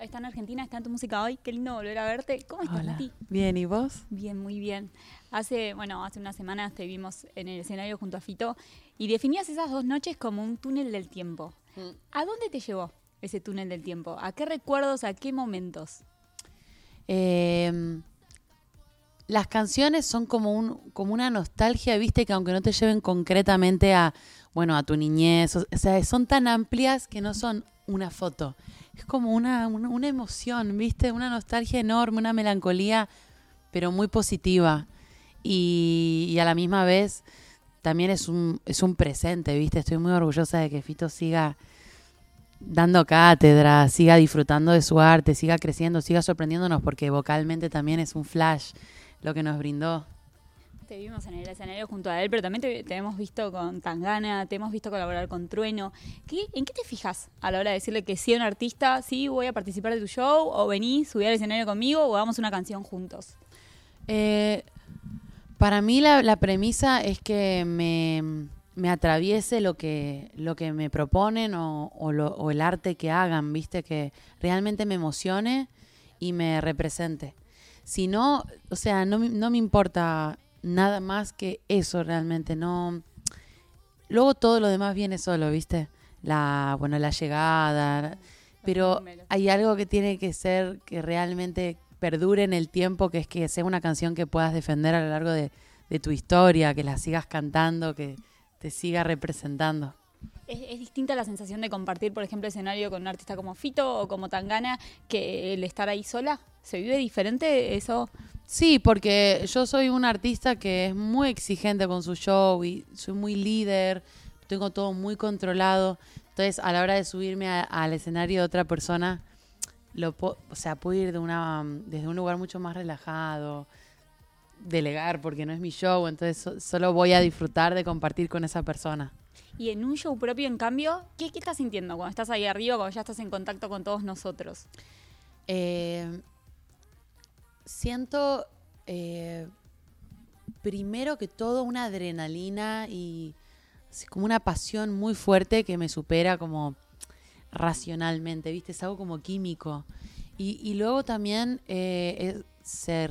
está en Argentina, está en tu música hoy. Qué lindo volver a verte. ¿Cómo estás, Hola. Nati? Bien, ¿y vos? Bien, muy bien. Hace, bueno, hace unas semanas te vimos en el escenario junto a Fito y definías esas dos noches como un túnel del tiempo. ¿A dónde te llevó ese túnel del tiempo? ¿A qué recuerdos, a qué momentos? Eh, las canciones son como, un, como una nostalgia, viste, que aunque no te lleven concretamente a, bueno, a tu niñez, o sea, son tan amplias que no son una foto. Es como una, una, emoción, viste, una nostalgia enorme, una melancolía, pero muy positiva. Y, y a la misma vez también es un, es un presente, viste. Estoy muy orgullosa de que Fito siga dando cátedra, siga disfrutando de su arte, siga creciendo, siga sorprendiéndonos, porque vocalmente también es un flash lo que nos brindó. Te vimos en el escenario junto a él, pero también te, hemos visto con Tangana, te hemos visto colaborar con Trueno. ¿Qué, ¿En qué te fijas a la hora de decirle que sí a un artista, sí, voy a participar de tu show, o vení, subí al escenario conmigo, o hagamos una canción juntos? Eh, para mí la, premisa es que me, me atraviese lo que, lo que me proponen o, o el arte que hagan, viste, que realmente me emocione y me represente. Si no, o sea, no, no me importa nada más que eso realmente, no. Luego todo lo demás viene solo, ¿viste? La, bueno, la llegada, pero hay algo que tiene que ser que realmente perdure en el tiempo, que es que sea una canción que puedas defender a lo largo de, de tu historia, que la sigas cantando, que te siga representando. ¿Es, es distinta la sensación de compartir, por ejemplo, escenario con un artista como Fito o como Tangana que el estar ahí sola? ¿Se vive diferente eso? Sí, porque yo soy un artista que es muy exigente con su show y soy muy líder, tengo todo muy controlado. Entonces, a la hora de subirme a- al escenario de otra persona, lo po- o sea, puedo ir de una, desde un lugar mucho más relajado, delegar porque no es mi show, entonces so- solo voy a disfrutar de compartir con esa persona. Y en un show propio, en cambio, ¿qué, qué estás sintiendo cuando estás ahí arriba, cuando ya estás en contacto con todos nosotros? Eh, siento eh, primero que todo una adrenalina y como una pasión muy fuerte que me supera como racionalmente, ¿viste? Es algo como químico. Y, luego también eh, se,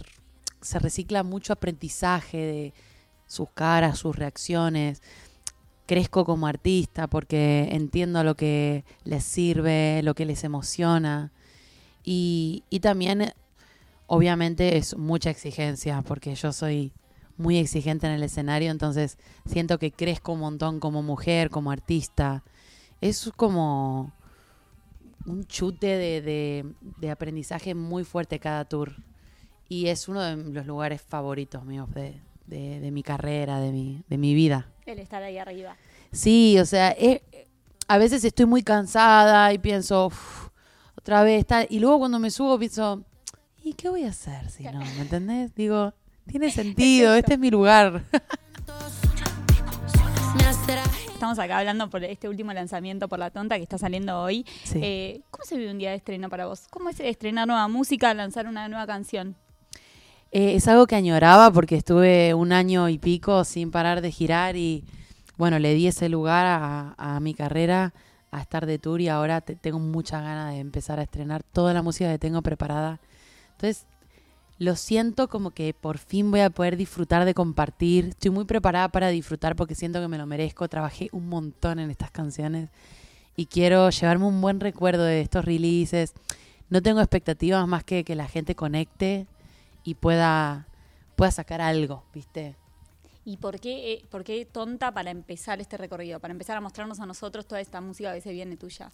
se recicla mucho aprendizaje de sus caras, sus reacciones. Crezco como artista porque entiendo lo que les sirve, lo que les emociona. Y, y también, obviamente, es mucha exigencia, porque yo soy muy exigente en el escenario, entonces siento que crezco un montón como mujer, como artista. Es como un chute de, de- de aprendizaje muy fuerte cada tour. Y es uno de los lugares favoritos míos de, de- mi carrera, de mi, de mi vida. El estar ahí arriba. Sí, o sea, eh, a veces estoy muy cansada y pienso, "Uf, otra vez, tal. Y luego cuando me subo pienso, ¿y qué voy a hacer si no? ¿Me entendés? Digo, tiene sentido, este es mi lugar. Estamos acá hablando por este último lanzamiento por La Tonta que está saliendo hoy. Sí. Eh, ¿Cómo se vive un día de estreno para vos? ¿Cómo es estrenar nueva música, lanzar una nueva canción? Eh, es algo que añoraba porque estuve un año y pico sin parar de girar y bueno, le di ese lugar a, a mi carrera, a estar de tour y ahora te- tengo muchas ganas de empezar a estrenar toda la música que tengo preparada. Entonces, lo siento como que por fin voy a poder disfrutar de compartir. Estoy muy preparada para disfrutar porque siento que me lo merezco. Trabajé un montón en estas canciones y quiero llevarme un buen recuerdo de estos releases. No tengo expectativas más que que la gente conecte y pueda, pueda sacar algo, ¿viste? ¿Y por qué, eh, por qué tonta para empezar este recorrido? Para empezar a mostrarnos a nosotros toda esta música que se viene tuya.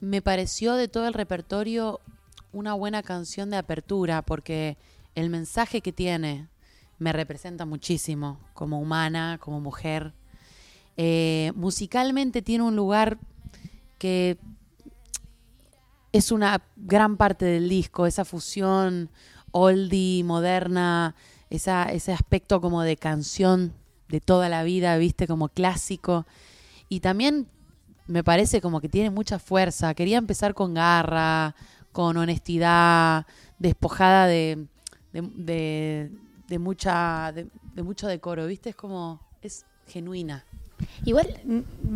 Me pareció de todo el repertorio una buena canción de apertura porque el mensaje que tiene me representa muchísimo como humana, como mujer. Eh, musicalmente tiene un lugar que es una gran parte del disco, esa fusión oldie, moderna, ese aspecto como de canción de toda la vida, viste, como clásico. Y también me parece como que tiene mucha fuerza. Quería empezar con garra, con honestidad, despojada de, de, de- de mucha, de, de mucho decoro, ¿viste? Es como, es genuina. Igual,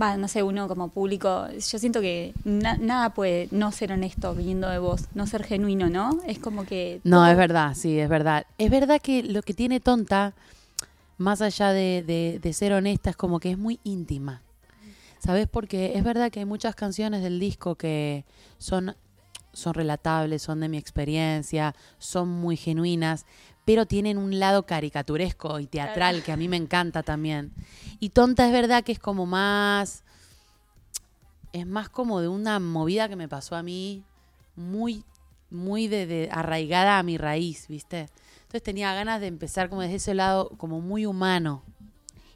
va, no sé, uno como público, yo siento que na- nada puede no ser honesto viniendo de vos, no ser genuino, ¿no? Es como que... No, todo- es verdad, sí, es verdad. Es verdad que lo que tiene Tonta, más allá de, de- de ser honesta, es como que es muy íntima. ¿Sabes? Porque es verdad que hay muchas canciones del disco que son, son relatables, son de mi experiencia, son muy genuinas, pero tienen un lado caricaturesco y teatral que a mí me encanta también. Y Tonta es verdad que es como más... Es más como de una movida que me pasó a mí, muy muy de, de- arraigada a mi raíz, ¿viste? Entonces tenía ganas de empezar como desde ese lado, como muy humano.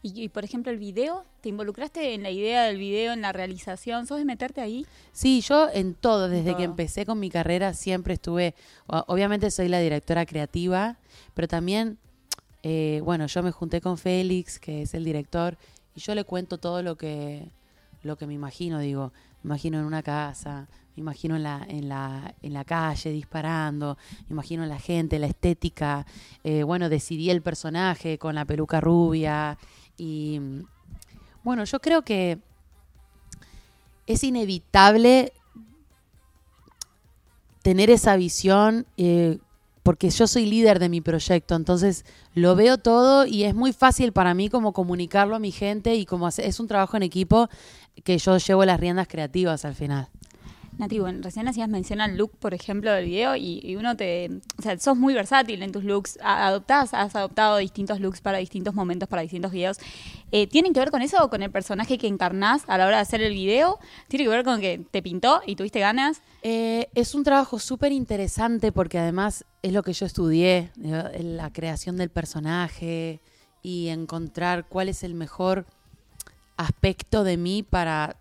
Y, y, por ejemplo, el video, ¿te involucraste en la idea del video, en la realización? ¿Sos de meterte ahí? Sí, yo en todo, desde que todo. empecé con mi carrera siempre estuve, obviamente soy la directora creativa, pero también, eh, bueno, yo me junté con Félix, que es el director, y yo le cuento todo lo que, lo que me imagino, digo, me imagino en una casa, me imagino en la, en la, en la calle disparando, me imagino en la gente, la estética, eh, bueno, decidí el personaje con la peluca rubia, y bueno, yo creo que es inevitable tener esa visión eh, porque yo soy líder de mi proyecto, entonces lo veo todo y es muy fácil para mí como comunicarlo a mi gente y como es un trabajo en equipo que yo llevo las riendas creativas al final. Nati, bueno, recién hacías mención al look, por ejemplo, del video y, uno te... O sea, sos muy versátil en tus looks. Adoptás, has adoptado distintos looks para distintos momentos, para distintos videos. Eh, ¿Tienen que ver con eso o con el personaje que encarnás a la hora de hacer el video? ¿Tiene que ver con que te pintó y tuviste ganas? Eh, es un trabajo súper interesante porque además es lo que yo estudié, la creación del personaje y encontrar cuál es el mejor aspecto de mí para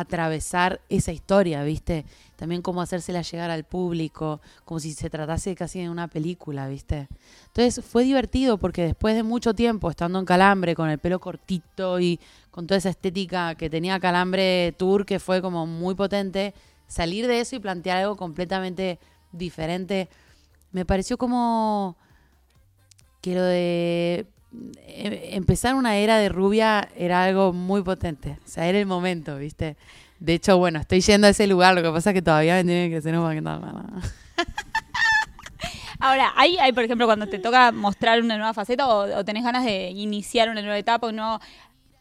atravesar esa historia, ¿viste? También cómo hacérsela llegar al público, como si se tratase casi de una película, ¿viste? Entonces fue divertido porque después de mucho tiempo estando en Calambre con el pelo cortito y con toda esa estética que tenía Calambre Tour, que fue como muy potente, salir de eso y plantear algo completamente diferente, me pareció como que lo de empezar una era de rubia era algo muy potente. O sea, era el momento, ¿viste? De hecho, bueno, estoy yendo a ese lugar, lo que pasa es que todavía me tienen que hacer un poquito más. Ahora, hay, hay, por ejemplo, cuando te toca mostrar una nueva faceta o, o tenés ganas de iniciar una nueva etapa, un nuevo...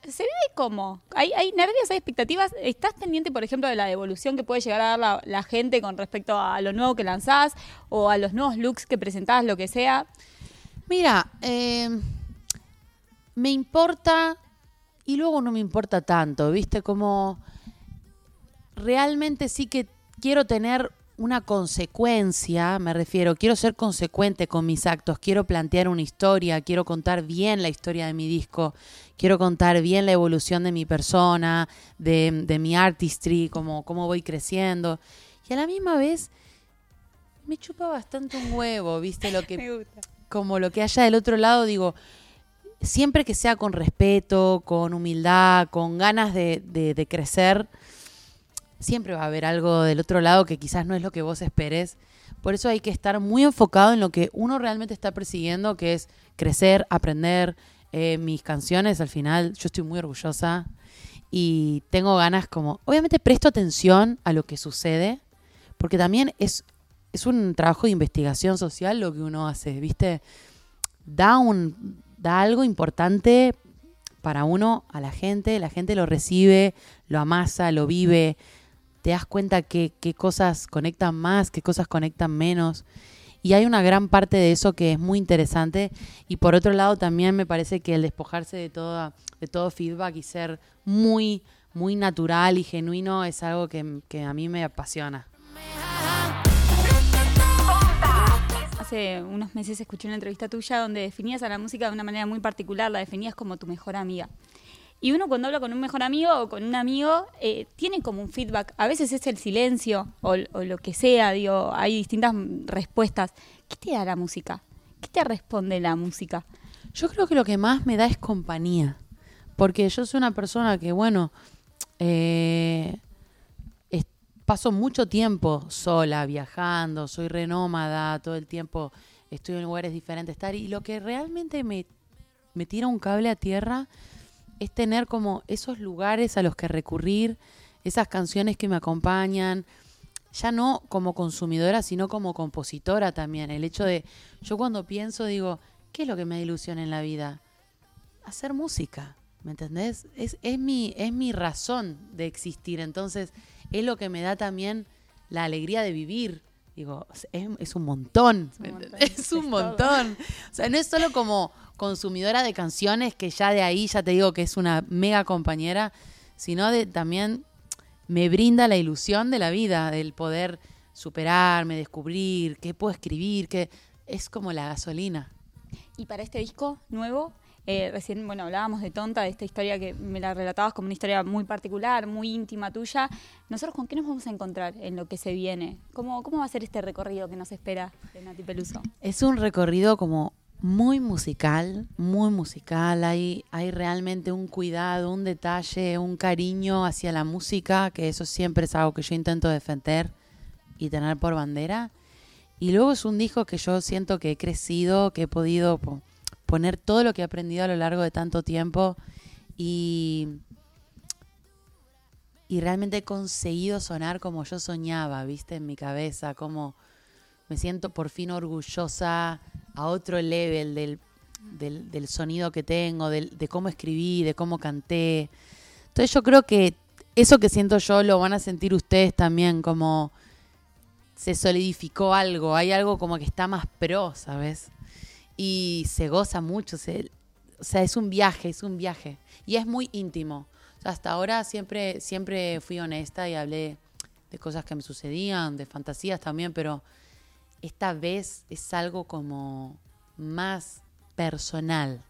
¿Se vive cómo? ¿Hay, ¿Hay nervios, hay expectativas? ¿Estás pendiente, por ejemplo, de la devolución que puede llegar a dar la, la gente con respecto a lo nuevo que lanzás o a los nuevos looks que presentás, lo que sea? Mira, eh, me importa y luego no me importa tanto, ¿viste? Como realmente sí que quiero tener una consecuencia, me refiero, quiero ser consecuente con mis actos, quiero plantear una historia, quiero contar bien la historia de mi disco, quiero contar bien la evolución de mi persona, de, de mi artistry, cómo, cómo voy creciendo. Y a la misma vez me chupa bastante un huevo, ¿viste? Lo que gusta. como lo que haya del otro lado, digo, siempre que sea con respeto, con humildad, con ganas de, crecer, siempre va a haber algo del otro lado que quizás no es lo que vos esperes. Por eso hay que estar muy enfocado en lo que uno realmente está persiguiendo, que es crecer, aprender. Eh, mis canciones, al final, yo estoy muy orgullosa y tengo ganas como, obviamente presto atención a lo que sucede, porque también es, es un trabajo de investigación social lo que uno hace, ¿viste? Da, un, da algo importante para uno a la gente, la gente lo recibe, lo amasa, lo vive, te das cuenta que qué cosas conectan más, qué cosas conectan menos. Y hay una gran parte de eso que es muy interesante. Y por otro lado, también me parece que el despojarse de, toda, de todo feedback y ser muy, muy natural y genuino es algo que, que a mí me apasiona. Hace unos meses escuché una entrevista tuya donde definías a la música de una manera muy particular, la definías como tu mejor amiga. Y uno cuando habla con un mejor amigo o con un amigo, eh, tiene como un feedback. A veces es el silencio o, lo que sea, digo, hay distintas respuestas. ¿Qué te da la música? ¿Qué te responde la música? Yo creo que lo que más me da es compañía. Porque yo soy una persona que, bueno, eh, paso mucho tiempo sola, viajando, soy renómada, todo el tiempo estoy en lugares diferentes, estar. Y lo que realmente me, me tira un cable a tierra es tener como esos lugares a los que recurrir, esas canciones que me acompañan, ya no como consumidora, sino como compositora también. El hecho de, yo cuando pienso digo, ¿qué es lo que me da ilusión en la vida? Hacer música, ¿me entendés? Es, es, mi, es mi razón de existir, entonces es lo que me da también la alegría de vivir. Digo, es, es un montón, Es un montón, es un es montón. O sea, no es solo como consumidora de canciones, que ya de ahí ya te digo que es una mega compañera, sino de también me brinda la ilusión de la vida, del poder superarme, descubrir, qué puedo escribir, que es como la gasolina. Y para este disco nuevo, eh, recién, bueno, hablábamos de Tonta, de esta historia que me la relatabas como una historia muy particular, muy íntima tuya. ¿Nosotros con qué nos vamos a encontrar en lo que se viene? ¿Cómo, cómo va a ser este recorrido que nos espera de Nati Peluso? Es un recorrido como muy musical, muy musical. Hay, hay realmente un cuidado, un detalle, un cariño hacia la música, que eso siempre es algo que yo intento defender y tener por bandera. Y luego es un disco que yo siento que he crecido, que he podido po- poner todo lo que he aprendido a lo largo de tanto tiempo y, y realmente he conseguido sonar como yo soñaba, viste, en mi cabeza, como me siento por fin orgullosa a otro level del, del, sonido que tengo, del- de cómo escribí, de cómo canté. Entonces yo creo que eso que siento yo lo van a sentir ustedes también, como se solidificó algo, hay algo como que está más pro, ¿sabes? Y se goza mucho, se- o sea, es un viaje, es un viaje. Y es muy íntimo. Hasta ahora siempre, siempre fui honesta y hablé de cosas que me sucedían, de fantasías también, pero esta vez es algo como más personal.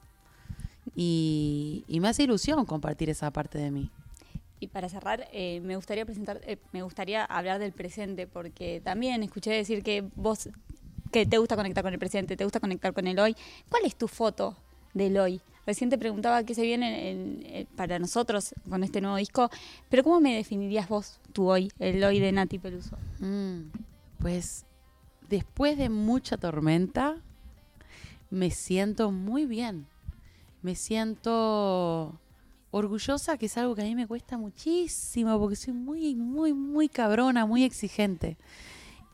Y, y me hace ilusión compartir esa parte de mí. Y para cerrar, eh, me gustaría presentar, eh, me gustaría hablar del presente, porque también escuché decir que vos, que te gusta conectar con el presente, te gusta conectar con el hoy. ¿Cuál es tu foto del hoy? Recién te preguntaba qué se viene en- en- para nosotros con este nuevo disco, pero ¿cómo me definirías vos tu hoy, el hoy de Nati Peluso? Mm, pues después de mucha tormenta, me siento muy bien. Me siento orgullosa, que es algo que a mí me cuesta muchísimo, porque soy muy, muy, muy cabrona, muy exigente.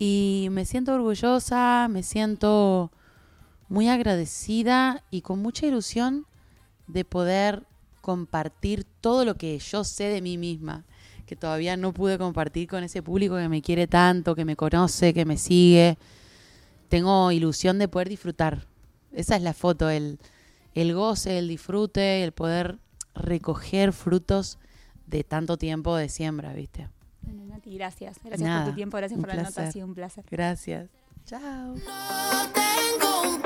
Y me siento orgullosa, me siento muy agradecida y con mucha ilusión de poder compartir todo lo que yo sé de mí misma, que todavía no pude compartir con ese público que me quiere tanto, que me conoce, que me sigue. Tengo ilusión de poder disfrutar. Esa es la foto, el, el goce, el disfrute, el poder recoger frutos de tanto tiempo de siembra, ¿viste? Bueno, Nati, gracias. Gracias por tu tiempo, gracias por la nota, ha sido un placer. Gracias. Chao. No tengo un